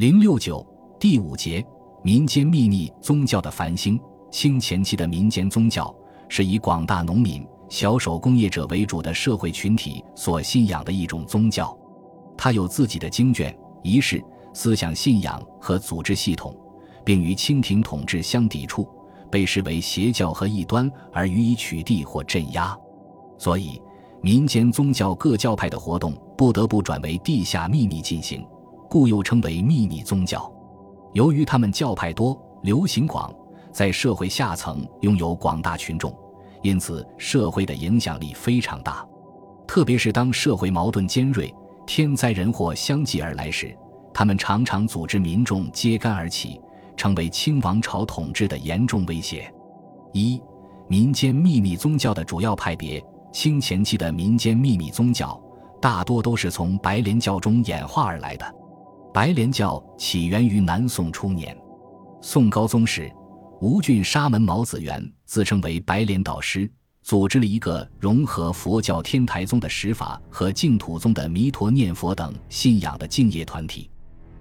零六九第五节，民间秘密宗教的繁兴。清前期的民间宗教是以广大农民、小手工业者为主的社会群体所信仰的一种宗教，它有自己的经卷、仪式、思想信仰和组织系统，并与清廷统治相抵触，被视为邪教和异端而予以取缔或镇压。所以，民间宗教各教派的活动不得不转为地下秘密进行。故又称为秘密宗教，由于他们教派多、流行广，在社会下层拥有广大群众，因此社会的影响力非常大。特别是当社会矛盾尖锐、天灾人祸相继而来时，他们常常组织民众揭竿而起，成为清王朝统治的严重威胁。一、民间秘密宗教的主要派别：清前期的民间秘密宗教大多都是从白莲教中演化而来的。白莲教起源于南宋初年，宋高宗时，吴郡沙门毛子元自称为白莲导师，组织了一个融合佛教天台宗的十法和净土宗的弥陀念佛等信仰的敬业团体。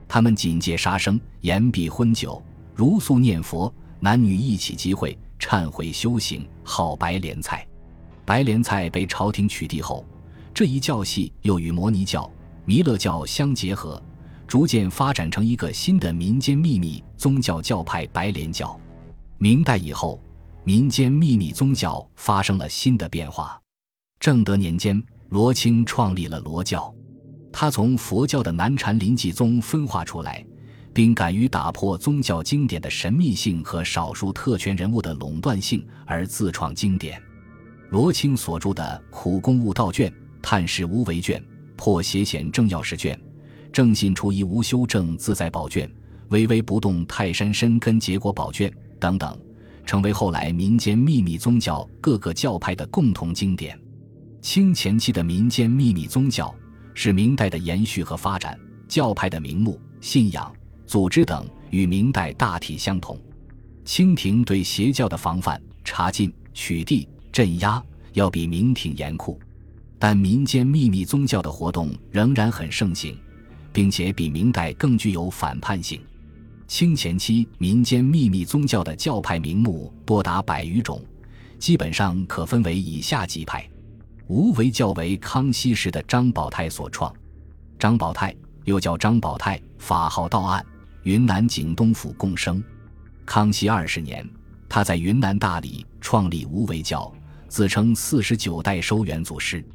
他们谨戒杀生，严避荤酒，如素念佛，男女一起集会忏悔修行，号白莲菜。白莲菜被朝廷取缔后，这一教系又与摩尼教、弥勒教相结合。逐渐发展成一个新的民间秘密宗教教派——白莲教。明代以后，民间秘密宗教发生了新的变化。正德年间，罗清创立了罗教，他从佛教的南禅临济宗分化出来，并敢于打破宗教经典的神秘性和少数特权人物的垄断性，而自创经典。罗清所著的《苦功悟道卷》《探视无为卷》《破邪显正要事卷》。正信除疑无修正自在宝卷、巍巍不动泰山深根结果宝卷等等，成为后来民间秘密宗教各个教派的共同经典。清前期的民间秘密宗教是明代的延续和发展，教派的名目、信仰、组织等与明代大体相同。清廷对邪教的防范、查禁、取缔、镇压要比明廷严酷，但民间秘密宗教的活动仍然很盛行。并且比明代更具有反叛性。清前期民间秘密宗教的教派名目多达百余种，基本上可分为以下几派：无为教为康熙时的张宝泰所创，张宝泰又叫张宝泰，法号道岸，云南景东府共生。康熙二十年，他在云南大理创立无为教，自称四十九代收元祖师，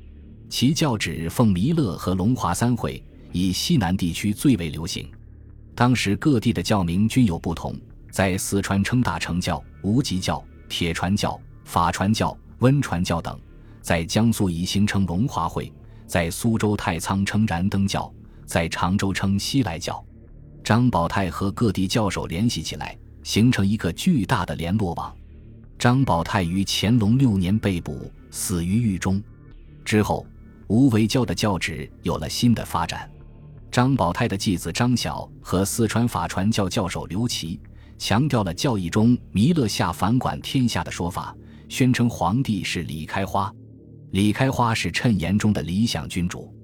其教旨奉弥勒和龙华三会。以西南地区最为流行，当时各地的教名均有不同，在四川称大乘教、无极教、铁传教、法传教、温传教等；在江苏宜兴称龙华会，在苏州太仓称燃灯教，在常州称西来教。张宝泰和各地教授联系起来，形成一个巨大的联络网。张宝泰于乾隆六年被捕，死于狱中。之后，无为教的教旨有了新的发展。张宝泰的继子张晓和四川法传教教授刘琦强调了教义中弥勒下凡管天下的说法，宣称皇帝是李开花，李开花是谶言中的理想君主，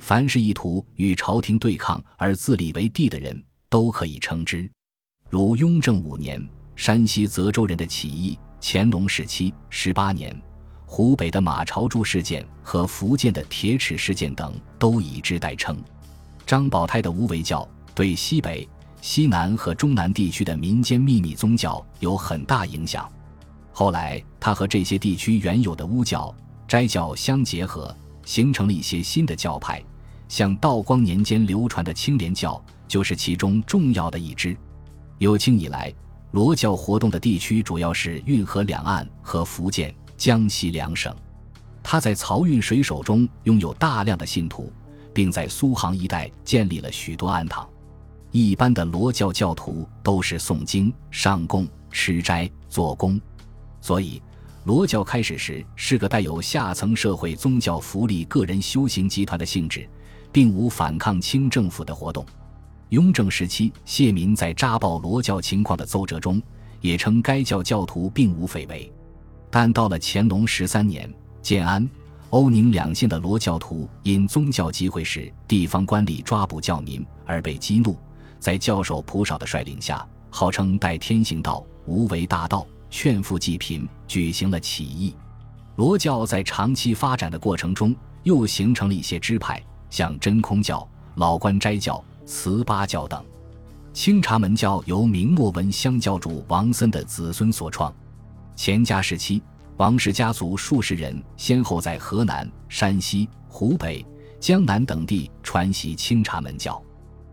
凡是意图与朝廷对抗而自立为帝的人都可以称之。如雍正五年山西泽州人的起义，乾隆时期十八年湖北的马朝柱事件和福建的铁齿事件等，都以之代称。张宝泰的无为教对西北、西南和中南地区的民间秘密宗教有很大影响。后来，他和这些地区原有的巫教、斋教相结合，形成了一些新的教派，像道光年间流传的青莲教就是其中重要的一支。有清以来，罗教活动的地区主要是运河两岸和福建、江西两省。他在漕运水手中拥有大量的信徒。并在苏杭一带建立了许多庵堂。一般的罗教教徒都是诵经、上供、吃斋、做工，所以罗教开始时是个带有下层社会宗教福利、个人修行集团的性质，并无反抗清政府的活动。雍正时期，谢民在扎报罗教情况的奏折中也称该教教徒并无绯违。但到了乾隆十三年，建安。欧宁两县的罗教徒因宗教集会时地方官吏抓捕教民而被激怒，在教首蒲少的率领下，号称代天行道、无为大道、劝富济贫，举行了起义。罗教在长期发展的过程中，又形成了一些支派，像真空教、老关斋教、慈八教等。清查门教由明末文香教主王森的子孙所创。乾嘉时期，王氏家族数十人先后在河南、山西、湖北、江南等地传习清茶门教。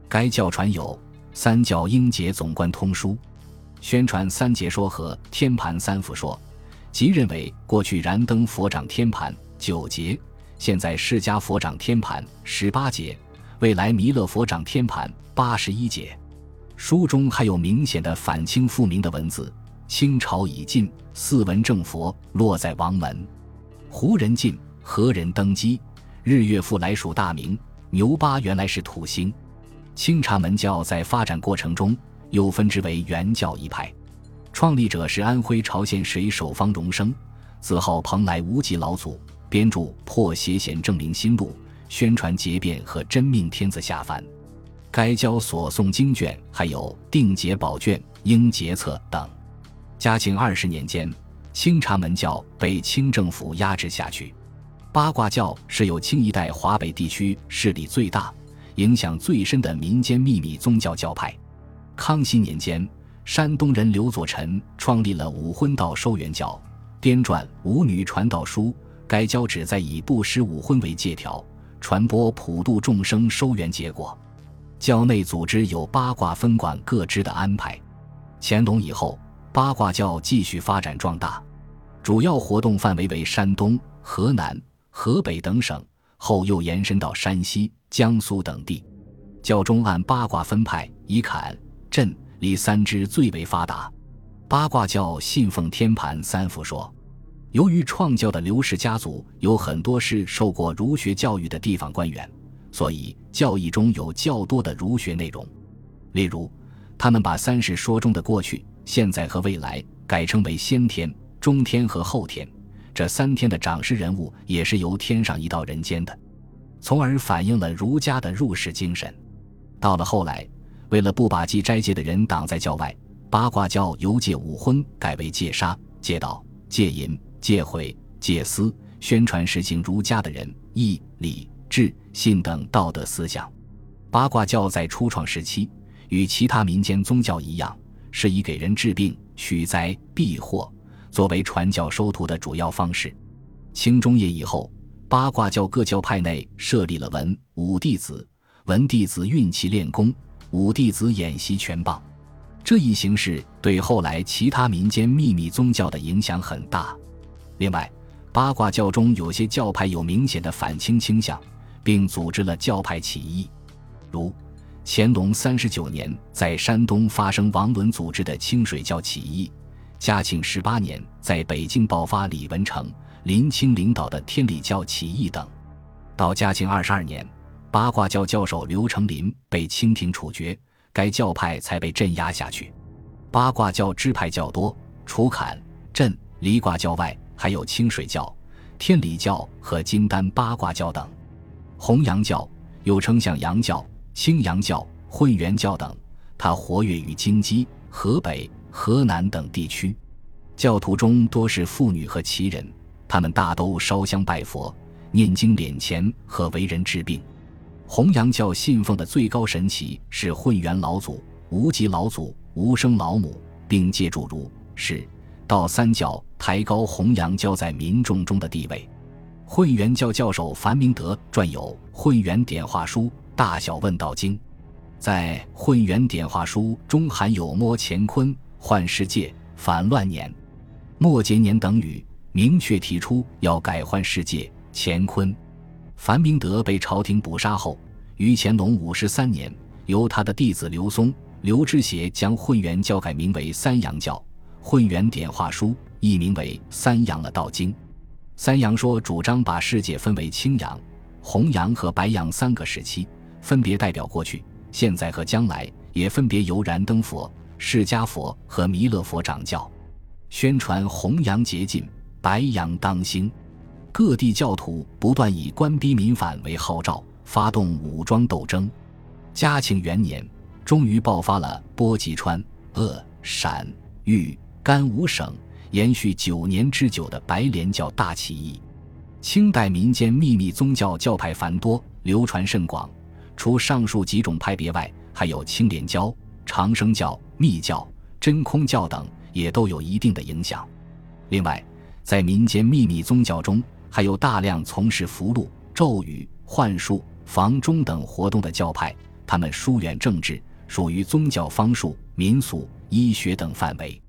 该教传有《三教应节总观通书》，宣传三节说和天盘三伏说。即认为过去燃灯佛掌天盘九节，现在释迦佛掌天盘十八节，未来弥勒佛掌天盘八十一节。书中还有明显的反清复明的文字：清朝已尽，四文正佛落在王门；胡人进，何人登基？日月复来属大明。牛八原来是土星。清查门教在发展过程中又分支为原教一派。创立者是安徽巢县水手方荣生，自号蓬莱无极老祖，编著《破邪显正明心录》，宣传结变和真命天子下凡。该教所诵经卷还有《定节宝卷》《应节册》等。嘉庆二十年间，清查门教被清政府压制下去。八卦教是有清一代华北地区势力最大、影响最深的民间秘密宗教教派。康熙年间。山东人刘佐臣创立了武婚道收元教，编撰《舞女传道书》。该教旨在以不施武婚为借条，传播普度众生收元结果。教内组织有八卦分管各支的安排。乾隆以后，八卦教继续发展壮大，主要活动范围为山东、河南、河北等省，后又延伸到山西、江苏等地。教中按八卦分派，以坎、震。离三支最为发达，八卦教信奉天盘三伏说。由于创教的刘氏家族有很多是受过儒学教育的地方官员，所以教义中有较多的儒学内容。例如，他们把三世说中的过去、现在和未来改称为先天、中天和后天，这三天的掌事人物也是由天上移到人间的，从而反映了儒家的入世精神。到了后来。为了不把祭斋戒的人挡在教外，八卦教由戒五婚改为戒杀、戒盗、戒淫、戒毁、戒私，宣传实行儒家的仁义礼智信等道德思想。八卦教在初创时期，与其他民间宗教一样，是以给人治病、驱灾、避祸作为传教收徒的主要方式。清中叶以后，八卦教各教派内设立了文武弟子，文弟子运气练功。五弟子演习拳棒，这一形式对后来其他民间秘密宗教的影响很大。另外，八卦教中有些教派有明显的反清倾向，并组织了教派起义，如乾隆三十九年在山东发生王伦组织的清水教起义，嘉庆十八年在北京爆发李文成、林清领导的天理教起义等。到嘉庆二十二年。八卦教教授刘成林被清廷处决，该教派才被镇压下去。八卦教支派较多，除坎、镇、离卦教外，还有清水教、天理教和金丹八卦教等。红阳教又称向阳教、青阳教、混元教等，它活跃于京畿、河北、河南等地区。教徒中多是妇女和奇人，他们大都烧香拜佛、念经敛钱和为人治病。弘扬教信奉的最高神祇是混元老祖、无极老祖、无生老母，并借助儒、释、道三教，抬高弘扬教在民众中的地位。混元教教授樊明德撰有《混元点化书》《大小问道经》，在《混元点化书》中含有“摸乾坤、换世界、反乱年、末劫年”等语，明确提出要改换世界、乾坤。樊明德被朝廷捕杀后，于乾隆五十三年，由他的弟子刘松、刘知协将混元教改名为三阳教，《混元点化书》译名为《三阳了道经》。三阳说主张把世界分为青阳、红阳和白阳三个时期，分别代表过去、现在和将来，也分别由燃灯佛、释迦佛和弥勒佛掌教，宣传弘扬洁净，白阳当兴。各地教徒不断以官逼民反为号召，发动武装斗争。嘉庆元年，终于爆发了波及川、鄂、陕、豫、甘五省，延续九年之久的白莲教大起义。清代民间秘密宗教教派繁多，流传甚广。除上述几种派别外，还有青莲教、长生教、密教、真空教等，也都有一定的影响。另外，在民间秘密宗教中，还有大量从事符箓、咒语、幻术、房中等活动的教派，他们疏远政治，属于宗教方术、民俗、医学等范围。